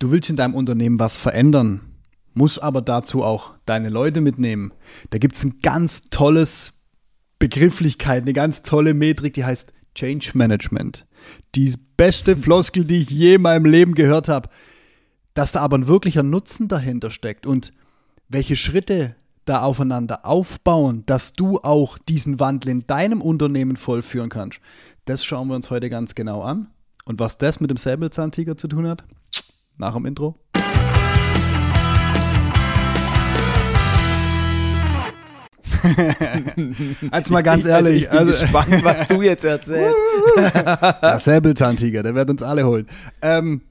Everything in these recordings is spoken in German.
du willst in deinem Unternehmen was verändern, musst aber dazu auch deine Leute mitnehmen. Da gibt es ein ganz tolles Begrifflichkeit, eine ganz tolle Metrik, die heißt Change Management. Die beste Floskel, die ich je in meinem Leben gehört habe. Dass da aber ein wirklicher Nutzen dahinter steckt und welche Schritte da aufeinander aufbauen, dass du auch diesen Wandel in deinem Unternehmen vollführen kannst. Das schauen wir uns heute ganz genau an. Und was das mit dem Säbelzahntiger zu tun hat, nach dem Intro. Jetzt mal ganz Also ehrlich. ich bin gespannt, was du jetzt erzählst. Der Säbelzahntiger, der wird uns alle holen. Ähm,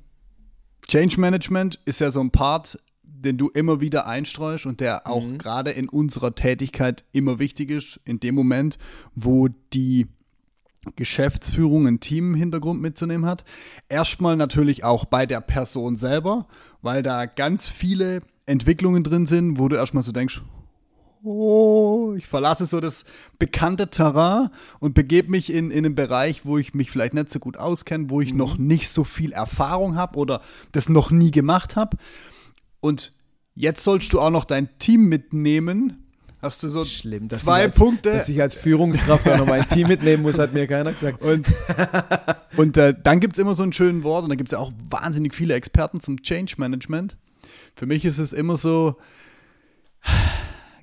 Change Management ist ja so ein Part, den du immer wieder einstreust und der auch gerade in unserer Tätigkeit immer wichtig ist, in dem Moment, wo die Geschäftsführung ein Team im Hintergrund mitzunehmen hat. Erstmal natürlich auch bei der Person selber, weil da ganz viele Entwicklungen drin sind, wo du erstmal so denkst, oh, ich verlasse so das bekannte Terrain und begebe mich in, in einen Bereich, wo ich mich vielleicht nicht so gut auskenne, wo ich noch nicht so viel Erfahrung habe oder das noch nie gemacht habe. Und jetzt sollst du auch noch dein Team mitnehmen. Hast du so Schlimm, zwei als, Punkte? Dass ich als Führungskraft auch noch mein Team mitnehmen muss, hat mir keiner gesagt. Und, und äh, dann gibt es immer so einen schönen Wort und da gibt es ja auch wahnsinnig viele Experten zum Change Management. Für mich ist es immer so,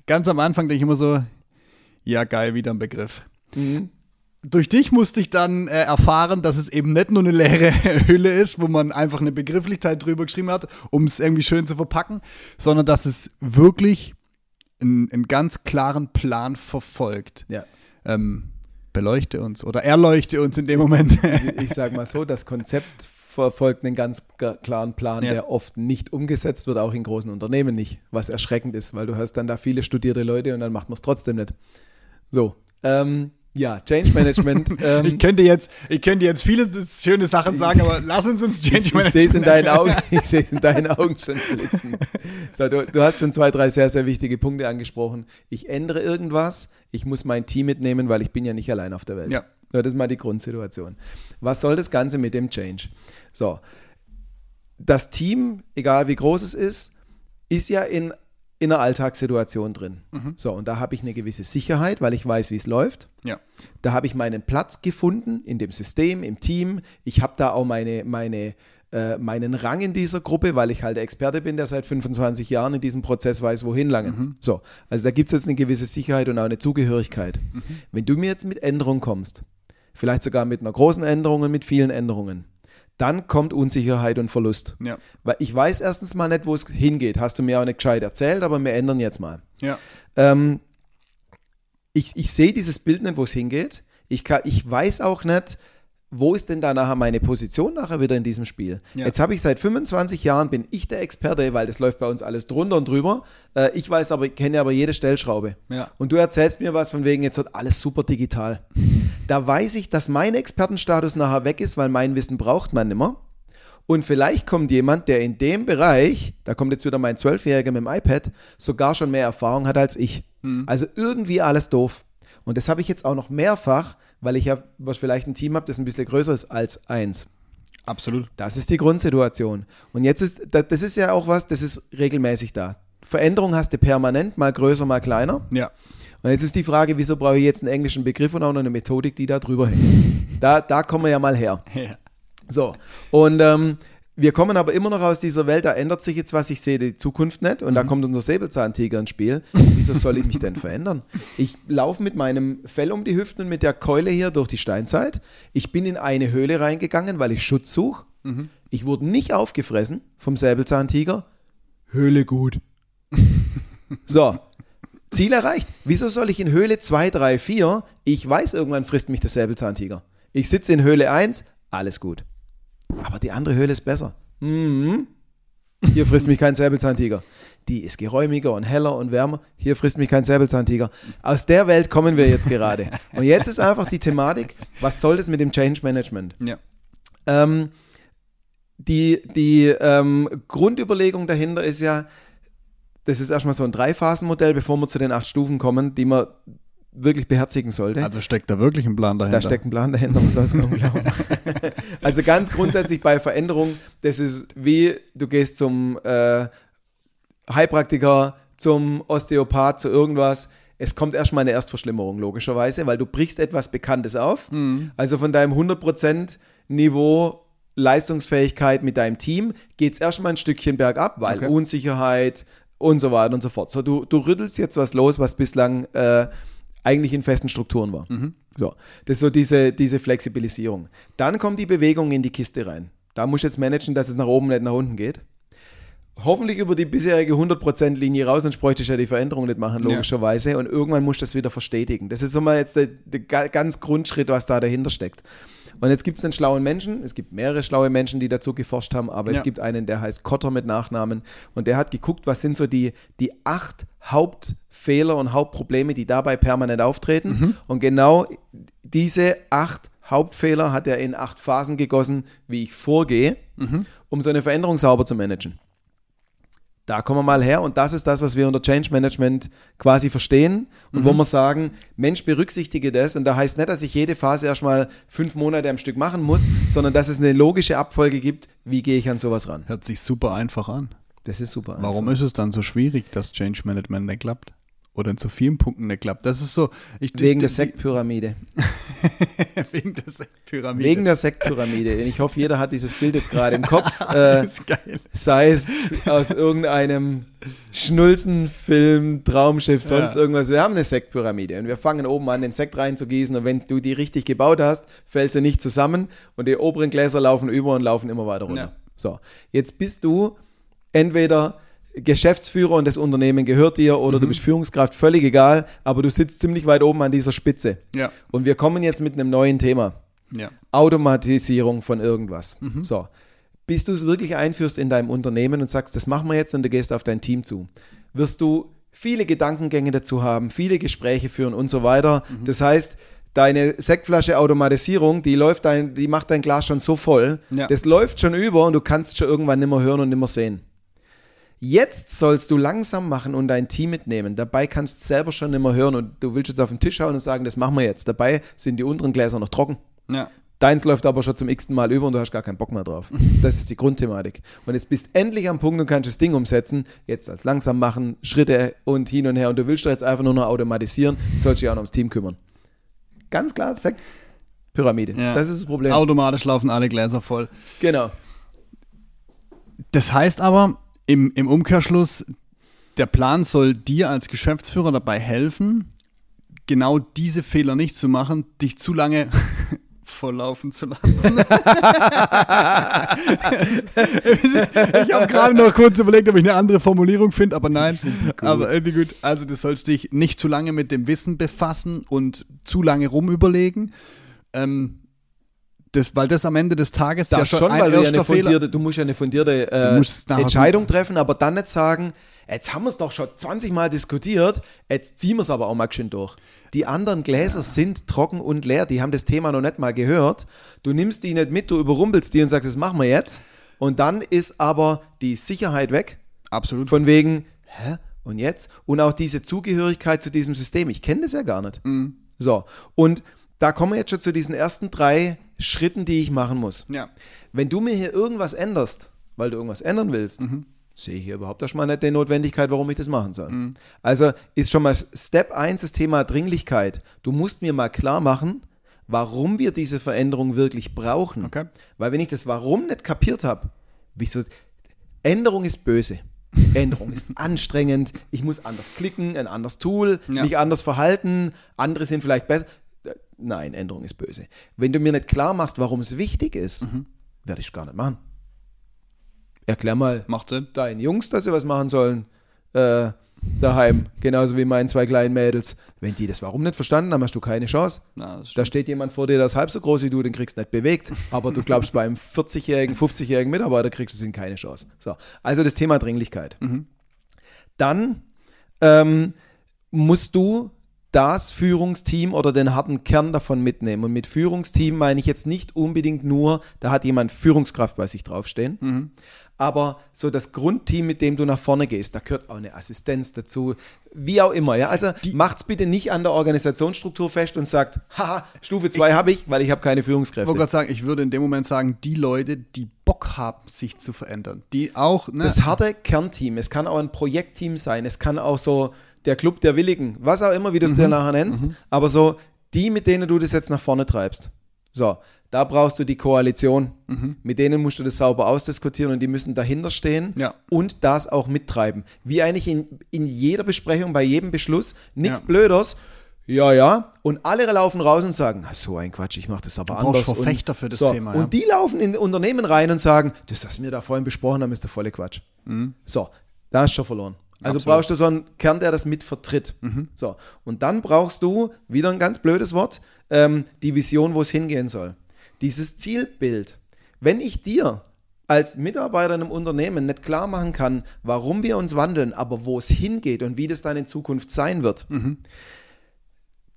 ganz am Anfang denke ich immer so, ja geil, wieder ein Begriff. Mhm. Durch dich musste ich dann äh, erfahren, dass es eben nicht nur eine leere Hülle ist, wo man einfach eine Begrifflichkeit drüber geschrieben hat, um es irgendwie schön zu verpacken, sondern dass es wirklich einen, einen ganz klaren Plan verfolgt. Ja. Ähm, beleuchte uns oder erleuchte uns in dem Moment. Ich sage mal so, das Konzept verfolgt einen ganz klaren Plan, Ja. der oft nicht umgesetzt wird, auch in großen Unternehmen nicht, was erschreckend ist, weil du hast dann da viele studierte Leute und dann macht man es trotzdem nicht. So, ähm, ja, Change Management. ähm, Ich könnte jetzt, ich könnte jetzt viele schöne Sachen sagen, aber lass uns uns Change ich, ich Management sehe es in deinen. Augen, ich sehe es in deinen Augen schon blitzen. So, du, du hast schon zwei, drei sehr, sehr wichtige Punkte angesprochen. Ich ändere irgendwas, ich muss mein Team mitnehmen, weil ich bin ja nicht allein auf der Welt. Ja. So, das ist mal die Grundsituation. Was soll das Ganze mit dem Change? So, das Team, egal wie groß es ist, ist ja in, in einer Alltagssituation drin. So, und da habe ich eine gewisse Sicherheit, weil ich weiß, wie es läuft. Ja. Da habe ich meinen Platz gefunden in dem System, im Team. Ich habe da auch meine, meine, äh, meinen Rang in dieser Gruppe, weil ich halt der Experte bin, der seit 25 Jahren in diesem Prozess weiß, wohin lange. So, also da gibt es jetzt eine gewisse Sicherheit und auch eine Zugehörigkeit. Wenn du mir jetzt mit Änderungen kommst, vielleicht sogar mit einer großen Änderung und mit vielen Änderungen, dann kommt Unsicherheit und Verlust. Ja. Weil ich weiß erstens mal nicht, wo es hingeht. Hast du mir auch nicht gescheit erzählt, aber wir ändern jetzt mal. Ja. Ähm, ich, ich sehe dieses Bild nicht, wo es hingeht. Ich, kann, ich weiß auch nicht, wo ist denn da nachher meine Position nachher wieder in diesem Spiel? Ja. Jetzt habe ich seit 25 Jahren, bin ich der Experte, weil das läuft bei uns alles drunter und drüber. Äh, ich weiß aber, kenne aber jede Stellschraube. Ja. Und du erzählst mir was von wegen, jetzt wird alles super digital. Da weiß ich, dass mein Expertenstatus nachher weg ist, weil mein Wissen braucht man nimmer. Und vielleicht kommt jemand, der in dem Bereich, da kommt jetzt wieder mein Zwölfjähriger mit dem iPad, sogar schon mehr Erfahrung hat als ich. Also irgendwie alles doof. Und das habe ich jetzt auch noch mehrfach, weil ich ja was vielleicht ein Team habe, das ein bisschen größer ist als eins. Absolut. Das ist die Grundsituation. Und jetzt ist, das das ist ja auch was, das ist regelmäßig da. Veränderung hast du permanent, mal größer, mal kleiner. Ja. Und jetzt ist die Frage, wieso brauche ich jetzt einen englischen Begriff und auch noch eine Methodik, die da drüber hängt? Da, da kommen wir ja mal her. ja. So, und ähm, wir kommen aber immer noch aus dieser Welt, da ändert sich jetzt was, ich sehe die Zukunft nicht und da kommt unser Säbelzahntiger ins Spiel. Wieso soll ich mich denn verändern? Ich laufe mit meinem Fell um die Hüften und mit der Keule hier durch die Steinzeit. Ich bin in eine Höhle reingegangen, weil ich Schutz suche. Ich wurde nicht aufgefressen vom Säbelzahntiger. Höhle gut. So, Ziel erreicht. Wieso soll ich in Höhle 2, 3, 4? Ich weiß, irgendwann frisst mich der Säbelzahntiger. Ich sitze in Höhle 1, alles gut. Aber die andere Höhle ist besser. Mhm. Hier frisst mich kein Säbelzahntiger. Die ist geräumiger und heller und wärmer. Hier frisst mich kein Säbelzahntiger. Aus der Welt kommen wir jetzt gerade. Und jetzt ist einfach die Thematik, was soll das mit dem Change Management? Ja. Ähm, die die ähm, Grundüberlegung dahinter ist ja, das ist erstmal so ein Dreiphasenmodell, bevor wir zu den acht Stufen kommen, die wir wirklich beherzigen sollte. Also steckt da wirklich ein Plan dahinter? Da steckt ein Plan dahinter, man soll es kaum glauben. also ganz grundsätzlich bei Veränderung, das ist wie, du gehst zum äh, Heilpraktiker, zum Osteopath, zu irgendwas. Es kommt erstmal eine Erstverschlimmerung, logischerweise, weil du brichst etwas Bekanntes auf. Mhm. Also von deinem 100% Niveau Leistungsfähigkeit mit deinem Team geht es erstmal ein Stückchen bergab, weil okay. Unsicherheit und so weiter und so fort. So, du, du rüttelst jetzt was los, was bislang äh, eigentlich in festen Strukturen war. Mhm. So, das ist so diese, diese Flexibilisierung. Dann kommt die Bewegung in die Kiste rein. Da musst du jetzt managen, dass es nach oben, nicht nach unten geht. Hoffentlich über die bisherige 100%-Linie raus, sonst bräuchte ich ja die Veränderung nicht machen, logischerweise. Ja. Und irgendwann musst du das wieder verstetigen. Das ist so mal jetzt der, der ganz Grundschritt, was da dahinter steckt. Und jetzt gibt es einen schlauen Menschen, es gibt mehrere schlaue Menschen, die dazu geforscht haben, aber ja. es gibt einen, der heißt Kotter mit Nachnamen und der hat geguckt, was sind so die, die acht Hauptfehler und Hauptprobleme, die dabei permanent auftreten. Mhm. Und genau diese acht Hauptfehler hat er in acht Phasen gegossen, wie ich vorgehe, mhm. um so eine Veränderung sauber zu managen. Da kommen wir mal her und das ist das, was wir unter Change Management quasi verstehen und mhm. wo wir sagen, Mensch, berücksichtige das und da heißt nicht, dass ich jede Phase erstmal fünf Monate am Stück machen muss, sondern dass es eine logische Abfolge gibt, wie gehe ich an sowas ran. Hört sich super einfach an. Das ist super. Warum ist es dann so schwierig, dass Change Management nicht klappt? Oder in zu vielen Punkten nicht klappt. Das ist so. Ich, Wegen der Sektpyramide. Wegen der Sektpyramide. Wegen der Sektpyramide. Ich hoffe, jeder hat dieses Bild jetzt gerade im Kopf. Äh, sei es aus irgendeinem Schnulzenfilm, Traumschiff, sonst ja. irgendwas. Wir haben eine Sektpyramide und wir fangen oben an, den Sekt reinzugießen und wenn du die richtig gebaut hast, fällt sie nicht zusammen und die oberen Gläser laufen über und laufen immer weiter runter. Ja. So, jetzt bist du entweder Geschäftsführer und das Unternehmen gehört dir oder mhm. du bist Führungskraft, völlig egal, aber du sitzt ziemlich weit oben an dieser Spitze. Ja. Und wir kommen jetzt mit einem neuen Thema. Ja. Automatisierung von irgendwas. Mhm. So. Bis du es wirklich einführst in deinem Unternehmen und sagst, das machen wir jetzt und du gehst auf dein Team zu, wirst du viele Gedankengänge dazu haben, viele Gespräche führen und so weiter. Mhm. Das heißt, deine Sektflasche Automatisierung, die läuft dein, die macht dein Glas schon so voll, ja. das läuft schon über und du kannst schon irgendwann nicht mehr hören und nicht mehr sehen. Jetzt sollst du langsam machen und dein Team mitnehmen. Dabei kannst du selber schon immer hören und du willst jetzt auf den Tisch schauen und sagen, das machen wir jetzt. Dabei sind die unteren Gläser noch trocken. Ja. Deins läuft aber schon zum x-ten Mal über und du hast gar keinen Bock mehr drauf. Das ist die Grundthematik. Und jetzt bist du endlich am Punkt und kannst das Ding umsetzen. Jetzt als langsam machen, Schritte und hin und her. Und du willst jetzt einfach nur noch automatisieren, sollst dich auch noch ums Team kümmern. Ganz klar, zack, Pyramide. Ja. Das ist das Problem. Automatisch laufen alle Gläser voll. Genau. Das heißt aber, im, im Umkehrschluss, der Plan soll dir als Geschäftsführer dabei helfen, genau diese Fehler nicht zu machen, dich zu lange volllaufen zu lassen. ich habe gerade noch kurz überlegt, ob ich eine andere Formulierung finde, aber nein. Aber äh, gut, also du sollst dich nicht zu lange mit dem Wissen befassen und zu lange rumüberlegen. Ähm, das, weil das am Ende des Tages das ja schon, ein weil du, ja eine fundierte, du musst ja eine fundierte äh, Entscheidung treffen, aber dann nicht sagen, jetzt haben wir es doch schon 20 Mal diskutiert, jetzt ziehen wir es aber auch mal schön durch. Die anderen Gläser ja. sind trocken und leer, die haben das Thema noch nicht mal gehört. Du nimmst die nicht mit, du überrumpelst die und sagst, das machen wir jetzt. Und dann ist aber die Sicherheit weg. Absolut. Von wegen, hä? Und jetzt? Und auch diese Zugehörigkeit zu diesem System. Ich kenne das ja gar nicht. Mhm. So. Und da kommen wir jetzt schon zu diesen ersten drei Schritten, die ich machen muss. Ja. Wenn du mir hier irgendwas änderst, weil du irgendwas ändern willst, mhm. sehe ich hier überhaupt erstmal nicht die Notwendigkeit, warum ich das machen soll. Mhm. Also ist schon mal Step 1 das Thema Dringlichkeit. Du musst mir mal klar machen, warum wir diese Veränderung wirklich brauchen. Okay. Weil wenn ich das Warum nicht kapiert habe, wieso Änderung ist böse. Änderung ist anstrengend, ich muss anders klicken, ein anderes Tool, ja. mich anders verhalten, andere sind vielleicht besser nein, Änderung ist böse. Wenn du mir nicht klar machst, warum es wichtig ist, mhm. werde ich es gar nicht machen. Erklär mal Macht Sinn. deinen Jungs, dass sie was machen sollen äh, daheim, genauso wie meinen zwei kleinen Mädels. Wenn die das warum nicht verstanden haben, hast du keine Chance. Na, da steht jemand vor dir, das halb so groß wie du, den kriegst du nicht bewegt. Aber du glaubst, beim 40-jährigen, 50-jährigen Mitarbeiter kriegst du ihn keine Chance. So, also das Thema Dringlichkeit. Mhm. Dann ähm, musst du das Führungsteam oder den harten Kern davon mitnehmen. Und mit Führungsteam meine ich jetzt nicht unbedingt nur, da hat jemand Führungskraft bei sich draufstehen, mhm. aber so das Grundteam, mit dem du nach vorne gehst, da gehört auch eine Assistenz dazu, wie auch immer. Ja? Also macht es bitte nicht an der Organisationsstruktur fest und sagt, haha, Stufe 2 habe ich, weil ich habe keine Führungskräfte. Ich wollte gerade sagen, ich würde in dem Moment sagen, die Leute, die Bock haben, sich zu verändern, die auch... Ne? Das harte Kernteam, es kann auch ein Projektteam sein, es kann auch so der Club der Willigen, was auch immer, wie du es mhm. dir nachher nennst, mhm. aber so die, mit denen du das jetzt nach vorne treibst. So, da brauchst du die Koalition. Mhm. Mit denen musst du das sauber ausdiskutieren und die müssen dahinter stehen ja. und das auch mittreiben. Wie eigentlich in, in jeder Besprechung, bei jedem Beschluss, nichts ja. Blöders. Ja, ja. Und alle laufen raus und sagen, so ein Quatsch, ich mache das aber du anders. Verfechter und, für das so, Thema. Ja. Und die laufen in Unternehmen rein und sagen, das, was wir da vorhin besprochen haben, ist der volle Quatsch. Mhm. So, da hast du schon verloren. Also Absolut. brauchst du so einen Kern, der das mit vertritt. Mhm. So. Und dann brauchst du, wieder ein ganz blödes Wort, ähm, die Vision, wo es hingehen soll. Dieses Zielbild. Wenn ich dir als Mitarbeiter in einem Unternehmen nicht klar machen kann, warum wir uns wandeln, aber wo es hingeht und wie das dann in Zukunft sein wird, mhm.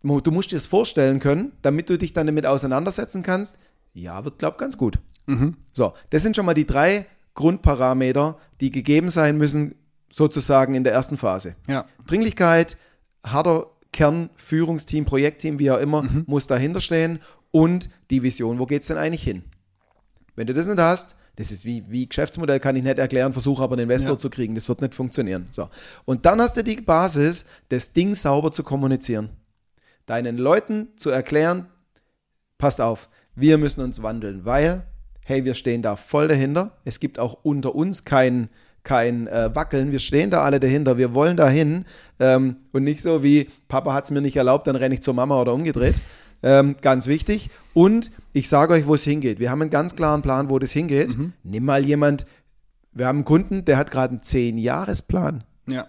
du musst dir das vorstellen können, damit du dich dann damit auseinandersetzen kannst. Ja, wird, glaub, ganz gut. Mhm. So, das sind schon mal die drei Grundparameter, die gegeben sein müssen, sozusagen in der ersten Phase. Ja. Dringlichkeit, harter Kern, Führungsteam, Projektteam, wie auch immer, mhm. muss dahinter stehen und die Vision, wo geht es denn eigentlich hin? Wenn du das nicht hast, das ist wie, wie Geschäftsmodell, kann ich nicht erklären, versuche aber einen Investor ja. zu kriegen, das wird nicht funktionieren. So. Und dann hast du die Basis, das Ding sauber zu kommunizieren. Deinen Leuten zu erklären, passt auf, wir müssen uns wandeln, weil, hey, wir stehen da voll dahinter. Es gibt auch unter uns keinen kein äh, Wackeln. Wir stehen da alle dahinter. Wir wollen dahin. Ähm, und nicht so wie Papa hat es mir nicht erlaubt, dann renne ich zur Mama oder umgedreht. Ähm, ganz wichtig. Und ich sage euch, wo es hingeht. Wir haben einen ganz klaren Plan, wo das hingeht. Mhm. Nimm mal jemand, wir haben einen Kunden, der hat gerade einen 10-Jahres-Plan. Ja.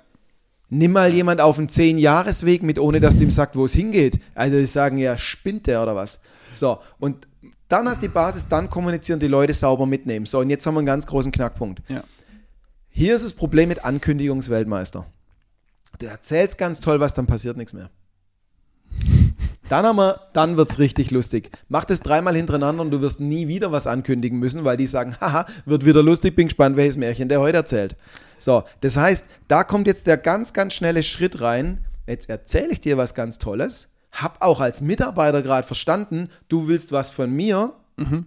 Nimm mal jemand auf einen 10-Jahres-Weg mit, ohne dass du ihm sagt, wo es hingeht. Also die sagen ja, spinnt der oder was. So, und dann hast du die Basis, dann kommunizieren die Leute sauber mitnehmen. So, und jetzt haben wir einen ganz großen Knackpunkt. Ja. Hier ist das Problem mit Ankündigungsweltmeister. Du erzählst ganz toll was, dann passiert nichts mehr. Dann, dann wird es richtig lustig. Mach das dreimal hintereinander und du wirst nie wieder was ankündigen müssen, weil die sagen, haha, wird wieder lustig, bin gespannt, welches Märchen der heute erzählt. So, das heißt, da kommt jetzt der ganz, ganz schnelle Schritt rein. Jetzt erzähle ich dir was ganz Tolles, hab auch als Mitarbeiter gerade verstanden, du willst was von mir. Mhm.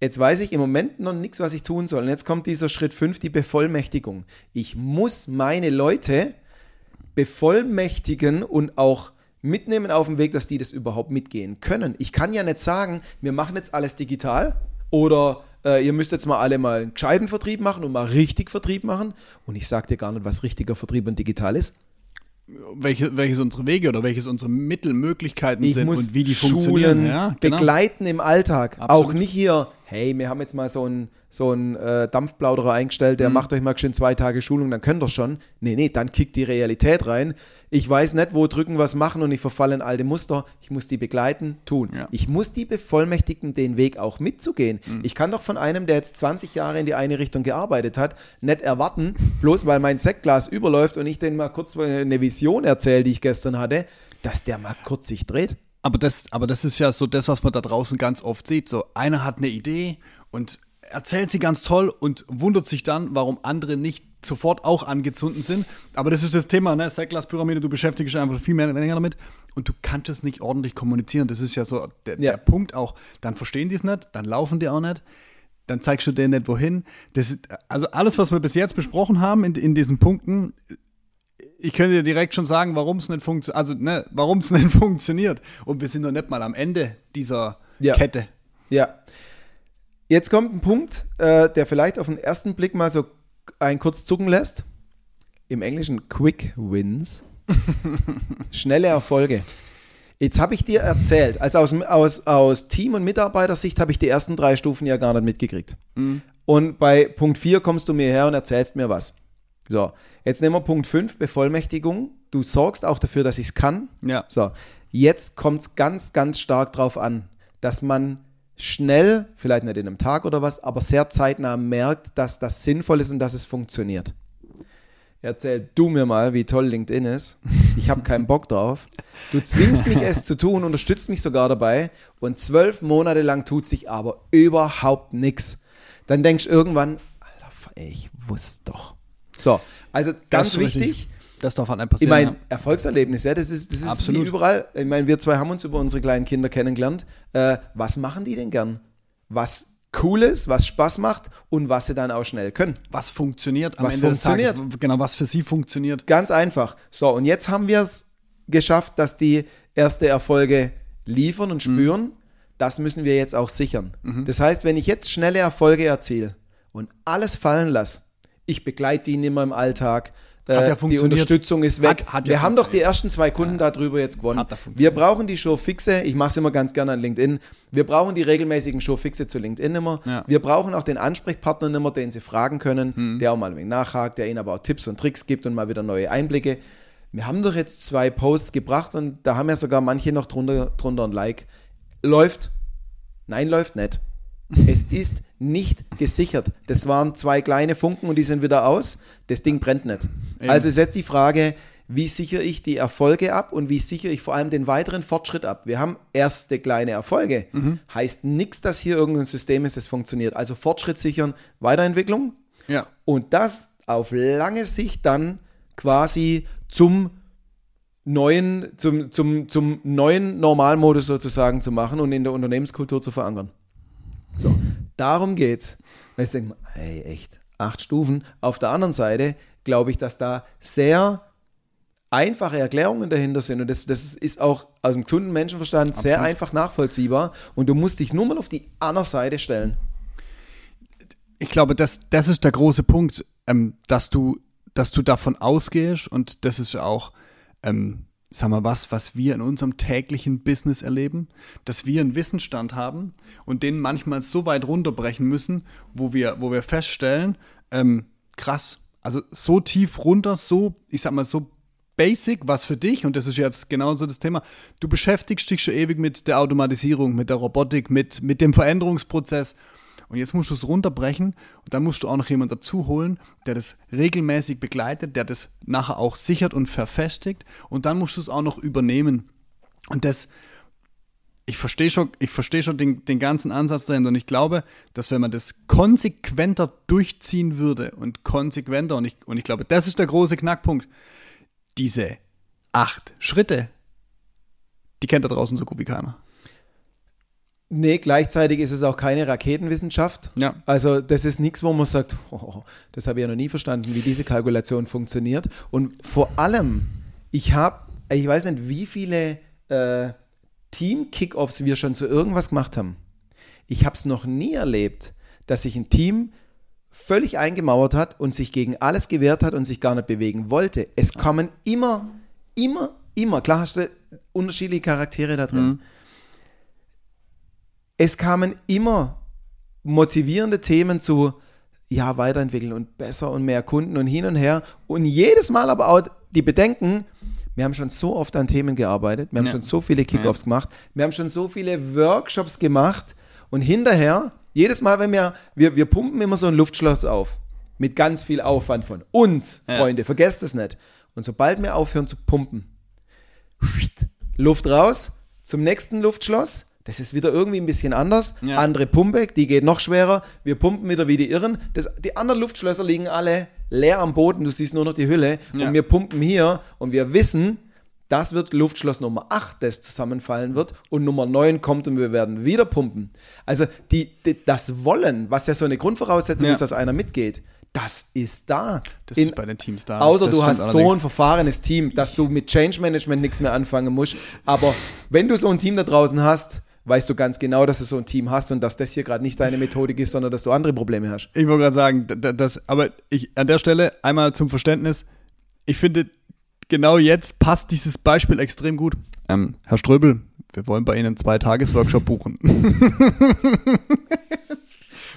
Jetzt weiß ich im Moment noch nichts, was ich tun soll. Und jetzt kommt dieser Schritt 5, die Bevollmächtigung. Ich muss meine Leute bevollmächtigen und auch mitnehmen auf den Weg, dass die das überhaupt mitgehen können. Ich kann ja nicht sagen, wir machen jetzt alles digital oder äh, ihr müsst jetzt mal alle mal einen gescheiten Vertrieb machen und mal richtig Vertrieb machen. Und ich sage dir gar nicht, was richtiger Vertrieb und digital ist welche, welches unsere Wege oder welches unsere Mittel, Möglichkeiten ich sind und wie die Schulen funktionieren. Ja, genau. Begleiten im Alltag. Absolut. Auch nicht hier, hey, wir haben jetzt mal so einen so äh, Dampfplauderer eingestellt, der mhm. macht euch mal schön zwei Tage Schulung, dann könnt ihr schon. Nee, nee, dann kickt die Realität rein. Ich weiß nicht, wo drücken, was machen und ich verfalle in alte Muster. Ich muss die begleiten, tun. Ja. Ich muss die bevollmächtigen, den Weg auch mitzugehen. Mhm. Ich kann doch von einem, der jetzt 20 Jahre in die eine Richtung gearbeitet hat, nicht erwarten, bloß weil mein Sektglas überläuft und ich den mal kurz eine Vision erzähle, die ich gestern hatte, dass der mal kurz sich dreht. Aber das, aber das ist ja so das, was man da draußen ganz oft sieht. So, einer hat eine Idee und erzählt sie ganz toll und wundert sich dann, warum andere nicht sofort auch angezündet sind. Aber das ist das Thema, ne? Cyclas-Pyramide, du beschäftigst dich einfach viel mehr länger damit und du kannst es nicht ordentlich kommunizieren. Das ist ja so der, ja. der Punkt auch. Dann verstehen die es nicht, dann laufen die auch nicht dann zeigst du denen nicht wohin. Das, also alles, was wir bis jetzt besprochen haben in, in diesen Punkten, ich könnte dir direkt schon sagen, warum es nicht funktioniert, also ne, warum es nicht funktioniert. Und wir sind noch nicht mal am Ende dieser ja. Kette. Ja. Jetzt kommt ein Punkt, äh, der vielleicht auf den ersten Blick mal so einen kurz zucken lässt. Im Englischen Quick Wins. Schnelle Erfolge. Jetzt habe ich dir erzählt, also aus, aus, aus Team- und Mitarbeitersicht habe ich die ersten drei Stufen ja gar nicht mitgekriegt. Mhm. Und bei Punkt 4 kommst du mir her und erzählst mir was. So, jetzt nehmen wir Punkt 5, Bevollmächtigung. Du sorgst auch dafür, dass ich es kann. Ja. So, jetzt kommt es ganz, ganz stark darauf an, dass man schnell, vielleicht nicht in einem Tag oder was, aber sehr zeitnah merkt, dass das sinnvoll ist und dass es funktioniert. erzähl du mir mal, wie toll LinkedIn ist. Ich habe keinen Bock drauf. Du zwingst mich es zu tun, unterstützt mich sogar dabei und zwölf Monate lang tut sich aber überhaupt nichts. Dann denkst du irgendwann, Alter, ich wusste doch. So, also ganz wichtig. Richtig. Das darf an einem passieren. Ich meine. Erfolgserlebnis, ja, das ist, das ist Absolut. wie überall. Ich meine, wir zwei haben uns über unsere kleinen Kinder kennengelernt. Äh, was machen die denn gern? Was cool ist, was Spaß macht und was sie dann auch schnell können. Was funktioniert am was Ende funktioniert. Tages. Genau, was für sie funktioniert. Ganz einfach. So, und jetzt haben wir es geschafft, dass die erste Erfolge liefern und mhm. spüren. Mhm. Das müssen wir jetzt auch sichern. Mhm. Das heißt, wenn ich jetzt schnelle Erfolge erziele und alles fallen lasse, ich begleite die nicht mehr im Alltag, äh, die Unterstützung ist weg. Hat, hat wir haben doch die ersten zwei Kunden ja. darüber jetzt gewonnen. Wir brauchen die Showfixe. Ich mache es immer ganz gerne an LinkedIn. Wir brauchen die regelmäßigen Showfixe zu LinkedIn immer. Ja. Wir brauchen auch den Ansprechpartner immer, den Sie fragen können, hm. der auch mal ein wenig nachhakt, der Ihnen aber auch Tipps und Tricks gibt und mal wieder neue Einblicke. Wir haben doch jetzt zwei Posts gebracht und da haben ja sogar manche noch drunter, drunter ein Like. Läuft? Nein, läuft nicht. Es ist nicht gesichert. Das waren zwei kleine Funken und die sind wieder aus. Das Ding brennt nicht. Eben. Also ist jetzt die Frage, wie sichere ich die Erfolge ab und wie sichere ich vor allem den weiteren Fortschritt ab? Wir haben erste kleine Erfolge. Mhm. Heißt nichts, dass hier irgendein System ist, das funktioniert. Also Fortschritt sichern, Weiterentwicklung. Ja. Und das auf lange Sicht dann quasi zum neuen, zum, zum, zum neuen Normalmodus sozusagen zu machen und in der Unternehmenskultur zu verankern. So, darum geht's. Und ich denke, ey, echt, acht Stufen. Auf der anderen Seite glaube ich, dass da sehr einfache Erklärungen dahinter sind. Und das, das ist auch aus dem gesunden Menschenverstand Absolut. sehr einfach nachvollziehbar. Und du musst dich nur mal auf die andere Seite stellen. Ich glaube, das, das ist der große Punkt, ähm, dass, du, dass du davon ausgehst und das ist auch ähm, sag mal, was, was wir in unserem täglichen Business erleben, dass wir einen Wissensstand haben und den manchmal so weit runterbrechen müssen, wo wir, wo wir feststellen, ähm, krass, also so tief runter, so, ich sag mal, so basic, was für dich, und das ist jetzt genauso das Thema, du beschäftigst dich schon ewig mit der Automatisierung, mit der Robotik, mit, mit dem Veränderungsprozess und jetzt musst du es runterbrechen und dann musst du auch noch jemanden dazu holen, der das regelmäßig begleitet, der das nachher auch sichert und verfestigt und dann musst du es auch noch übernehmen. Und das, ich verstehe schon, ich verstehe schon den, den ganzen Ansatz dahinter und ich glaube, dass wenn man das konsequenter durchziehen würde und konsequenter, und ich, und ich glaube, das ist der große Knackpunkt, diese acht Schritte, die kennt da draußen so gut wie keiner. Nee, gleichzeitig ist es auch keine Raketenwissenschaft. Ja. Also das ist nichts, wo man sagt, oh, das habe ich ja noch nie verstanden, wie diese Kalkulation funktioniert. Und vor allem, ich habe, ich weiß nicht, wie viele äh, Team-Kickoffs wir schon zu irgendwas gemacht haben. Ich habe es noch nie erlebt, dass sich ein Team völlig eingemauert hat und sich gegen alles gewehrt hat und sich gar nicht bewegen wollte. Es kommen immer, immer, immer, klar hast du unterschiedliche Charaktere da drin. Mhm es kamen immer motivierende Themen zu, ja, weiterentwickeln und besser und mehr Kunden und hin und her. Und jedes Mal aber auch die Bedenken, wir haben schon so oft an Themen gearbeitet, wir haben ja. schon so viele Kickoffs ja. gemacht, wir haben schon so viele Workshops gemacht und hinterher, jedes Mal, wenn wir, wir, wir pumpen immer so ein Luftschloss auf, mit ganz viel Aufwand von uns, ja. Freunde, vergesst es nicht. Und sobald wir aufhören zu pumpen, Luft raus, zum nächsten Luftschloss, das ist wieder irgendwie ein bisschen anders. Ja. Andere Pumpe, die geht noch schwerer. Wir pumpen wieder wie die Irren. Das, die anderen Luftschlösser liegen alle leer am Boden. Du siehst nur noch die Hülle. Ja. Und wir pumpen hier und wir wissen, das wird Luftschloss Nummer 8, das zusammenfallen wird. Und Nummer 9 kommt und wir werden wieder pumpen. Also die, die das Wollen, was ja so eine Grundvoraussetzung ja. ist, dass einer mitgeht, das ist da. Das In, ist bei den Teams da. Außer du hast so ein verfahrenes Team, dass du mit Change Management nichts mehr anfangen musst. Aber wenn du so ein Team da draußen hast, weißt du ganz genau, dass du so ein Team hast und dass das hier gerade nicht deine Methodik ist, sondern dass du andere Probleme hast. Ich wollte gerade sagen, das, aber ich, an der Stelle einmal zum Verständnis, ich finde, genau jetzt passt dieses Beispiel extrem gut. Ähm, Herr Ströbel, wir wollen bei Ihnen einen Zwei-Tages-Workshop buchen.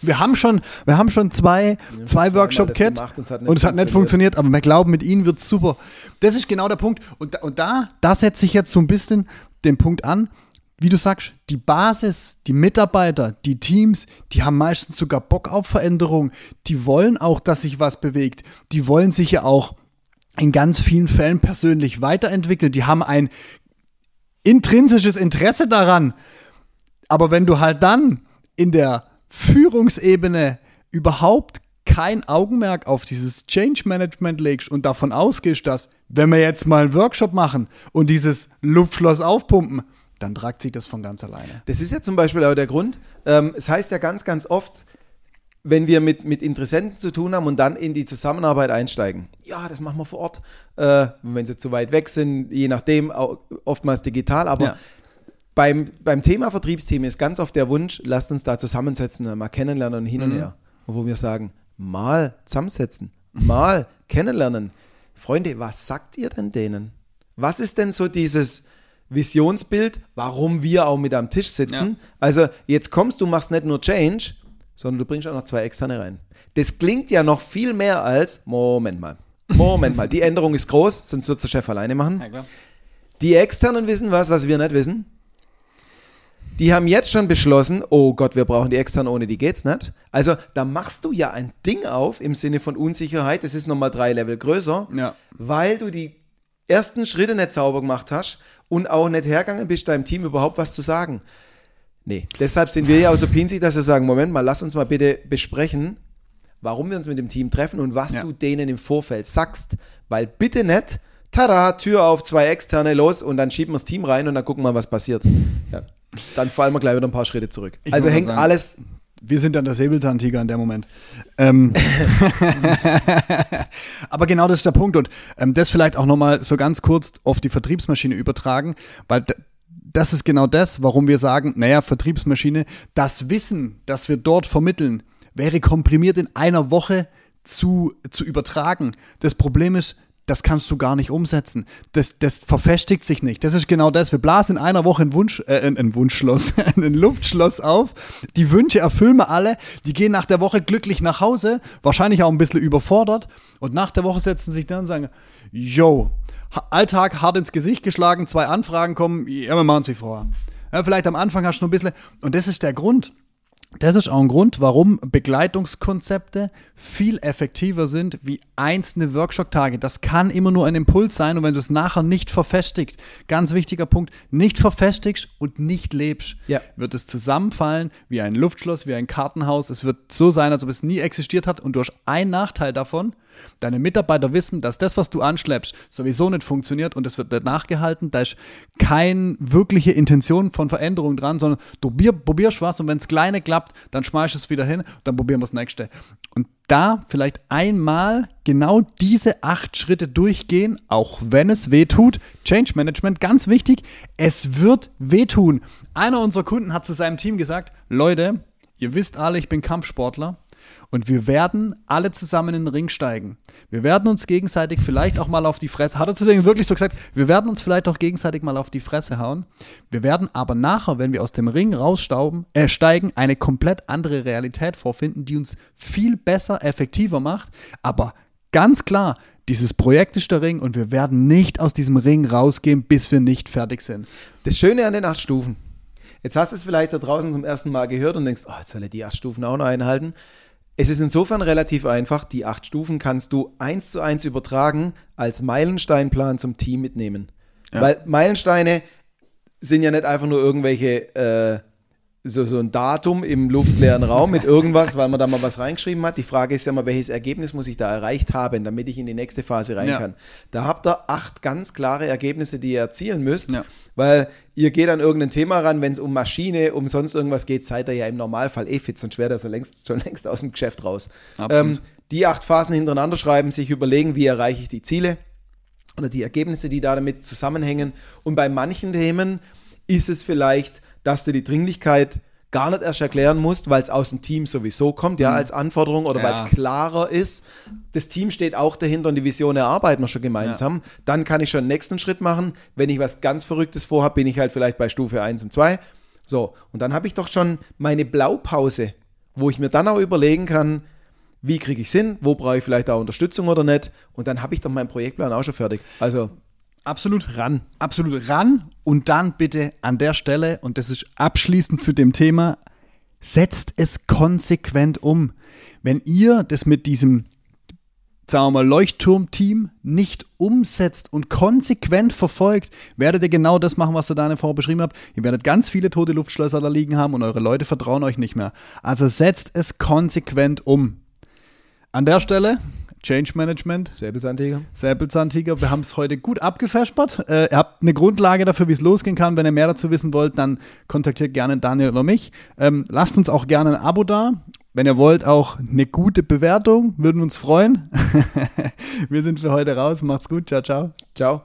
wir haben schon, wir haben schon zwei, ja, zwei Workshop-Kit und, es hat, und es hat nicht funktioniert, aber wir glauben, mit Ihnen wird es super. Das ist genau der Punkt. Und, und da, da setze ich jetzt so ein bisschen den Punkt an wie du sagst, die Basis, die Mitarbeiter, die Teams, die haben meistens sogar Bock auf Veränderung. Die wollen auch, dass sich was bewegt. Die wollen sich ja auch in ganz vielen Fällen persönlich weiterentwickelt. Die haben ein intrinsisches Interesse daran. Aber wenn du halt dann in der Führungsebene überhaupt kein Augenmerk auf dieses Change Management legst und davon ausgehst, dass, wenn wir jetzt mal einen Workshop machen und dieses Luftschloss aufpumpen, dann tragt sich das von ganz alleine. Das ist ja zum Beispiel auch der Grund. Ähm, es heißt ja ganz, ganz oft, wenn wir mit, mit Interessenten zu tun haben und dann in die Zusammenarbeit einsteigen. Ja, das machen wir vor Ort, äh, wenn sie zu weit weg sind, je nachdem, oftmals digital, aber ja. beim, beim Thema Vertriebsteam ist ganz oft der Wunsch, lasst uns da zusammensetzen und mal kennenlernen und hin und mhm. her. wo wir sagen, mal zusammensetzen, mal kennenlernen. Freunde, was sagt ihr denn denen? Was ist denn so dieses Visionsbild, warum wir auch mit am Tisch sitzen? Ja. Also jetzt kommst du, machst nicht nur Change, sondern du bringst auch noch zwei externe rein. Das klingt ja noch viel mehr als, Moment mal, Moment mal, die Änderung ist groß, sonst wird der Chef alleine machen. Ja, die externen wissen was, was wir nicht wissen. Die haben jetzt schon beschlossen, oh Gott, wir brauchen die externen, ohne die geht's nicht. Also da machst du ja ein Ding auf im Sinne von Unsicherheit, das ist nochmal drei Level größer, ja. weil du die ersten Schritte nicht sauber gemacht hast und auch nicht hergegangen bist, deinem Team überhaupt was zu sagen. Nee, deshalb sind wir ja auch so pinzig, dass wir sagen, Moment mal, lass uns mal bitte besprechen, warum wir uns mit dem Team treffen und was ja. du denen im Vorfeld sagst. Weil bitte nicht, tada, Tür auf, zwei externe los und dann schieben wir das Team rein und dann gucken wir mal, was passiert. Ja. Dann fallen wir gleich wieder ein paar Schritte zurück. Ich also hängt sagen, alles. Wir sind dann der Säbelzahntiger in dem Moment. Ähm. Aber genau das ist der Punkt und ähm, das vielleicht auch nochmal so ganz kurz auf die Vertriebsmaschine übertragen, weil das ist genau das, warum wir sagen, naja, Vertriebsmaschine, das Wissen, das wir dort vermitteln, wäre komprimiert in einer Woche zu, zu übertragen. Das Problem ist, das kannst du gar nicht umsetzen. Das, das verfestigt sich nicht. Das ist genau das. Wir blasen in einer Woche ein, Wunsch, äh, ein Wunschschloss, ein Luftschloss auf. Die Wünsche erfüllen wir alle. Die gehen nach der Woche glücklich nach Hause, wahrscheinlich auch ein bisschen überfordert. Und nach der Woche setzen sich dann und sagen, yo, Alltag hart ins Gesicht geschlagen, zwei Anfragen kommen, ja, wir machen es wie vorher. Ja, vielleicht am Anfang hast du noch ein bisschen, und das ist der Grund. Das ist auch ein Grund, warum Begleitungskonzepte viel effektiver sind wie einzelne Workshop-Tage. Das kann immer nur ein Impuls sein und wenn du es nachher nicht verfestigt, ganz wichtiger Punkt, nicht verfestigst und nicht lebst, ja. wird es zusammenfallen wie ein Luftschloss, wie ein Kartenhaus. Es wird so sein, als ob es nie existiert hat und du hast einen Nachteil davon, Deine Mitarbeiter wissen, dass das, was du anschleppst, sowieso nicht funktioniert und es wird nicht nachgehalten. Da ist keine wirkliche Intention von Veränderung dran, sondern du probierst was und wenn es kleine klappt, dann schmeißt es wieder hin, dann probieren wir das nächste. Und da vielleicht einmal genau diese acht Schritte durchgehen, auch wenn es weh tut. Change Management, ganz wichtig, es wird wehtun. Einer unserer Kunden hat zu seinem Team gesagt, Leute, ihr wisst alle, ich bin Kampfsportler. Und wir werden alle zusammen in den Ring steigen. Wir werden uns gegenseitig vielleicht auch mal auf die Fresse, hat er zu denen wirklich so gesagt, wir werden uns vielleicht auch gegenseitig mal auf die Fresse hauen. Wir werden aber nachher, wenn wir aus dem Ring raussteigen, äh, steigen, eine komplett andere Realität vorfinden, die uns viel besser, effektiver macht. Aber ganz klar, dieses Projekt ist der Ring und wir werden nicht aus diesem Ring rausgehen, bis wir nicht fertig sind. Das Schöne an den acht Stufen. Jetzt hast du es vielleicht da draußen zum ersten Mal gehört und denkst, oh, jetzt soll er die acht Stufen auch noch einhalten. Es ist insofern relativ einfach. Die acht Stufen kannst du eins zu eins übertragen als Meilensteinplan zum Team mitnehmen. Ja. Weil Meilensteine sind ja nicht einfach nur irgendwelche äh, so, so ein Datum im luftleeren Raum mit irgendwas, weil man da mal was reingeschrieben hat. Die Frage ist ja mal, welches Ergebnis muss ich da erreicht haben, damit ich in die nächste Phase rein ja. kann. Da habt ihr acht ganz klare Ergebnisse, die ihr erzielen müsst, ja. weil ihr geht an irgendein Thema ran, wenn es um Maschine, um sonst irgendwas geht, seid ihr ja im Normalfall eh fit, sonst wäre das schon längst, schon längst aus dem Geschäft raus. Ähm, die acht Phasen hintereinander schreiben, sich überlegen, wie erreiche ich die Ziele oder die Ergebnisse, die da damit zusammenhängen. Und bei manchen Themen ist es vielleicht dass du die Dringlichkeit gar nicht erst erklären musst, weil es aus dem Team sowieso kommt, ja, mhm. als Anforderung oder ja. weil es klarer ist. Das Team steht auch dahinter und die Vision erarbeiten wir schon gemeinsam. Ja. Dann kann ich schon den nächsten Schritt machen. Wenn ich was ganz Verrücktes vorhabe, bin ich halt vielleicht bei Stufe 1 und 2. So, und dann habe ich doch schon meine Blaupause, wo ich mir dann auch überlegen kann, wie kriege ich es hin, wo brauche ich vielleicht auch Unterstützung oder nicht. Und dann habe ich doch meinen Projektplan auch schon fertig. Also Absolut ran. Absolut ran. Und dann bitte an der Stelle, und das ist abschließend zu dem Thema, setzt es konsequent um. Wenn ihr das mit diesem sagen wir mal, Leuchtturmteam nicht umsetzt und konsequent verfolgt, werdet ihr genau das machen, was ihr da vorher beschrieben habt. Ihr werdet ganz viele tote Luftschlösser da liegen haben und eure Leute vertrauen euch nicht mehr. Also setzt es konsequent um. An der Stelle Change Management. Säbelzahntiger. Säbelzahntiger. Wir haben es heute gut abgefespert. Äh, ihr habt eine Grundlage dafür, wie es losgehen kann. Wenn ihr mehr dazu wissen wollt, dann kontaktiert gerne Daniel oder mich. Ähm, lasst uns auch gerne ein Abo da. Wenn ihr wollt, auch eine gute Bewertung. Würden uns freuen. wir sind für heute raus. Macht's gut. Ciao, ciao. Ciao.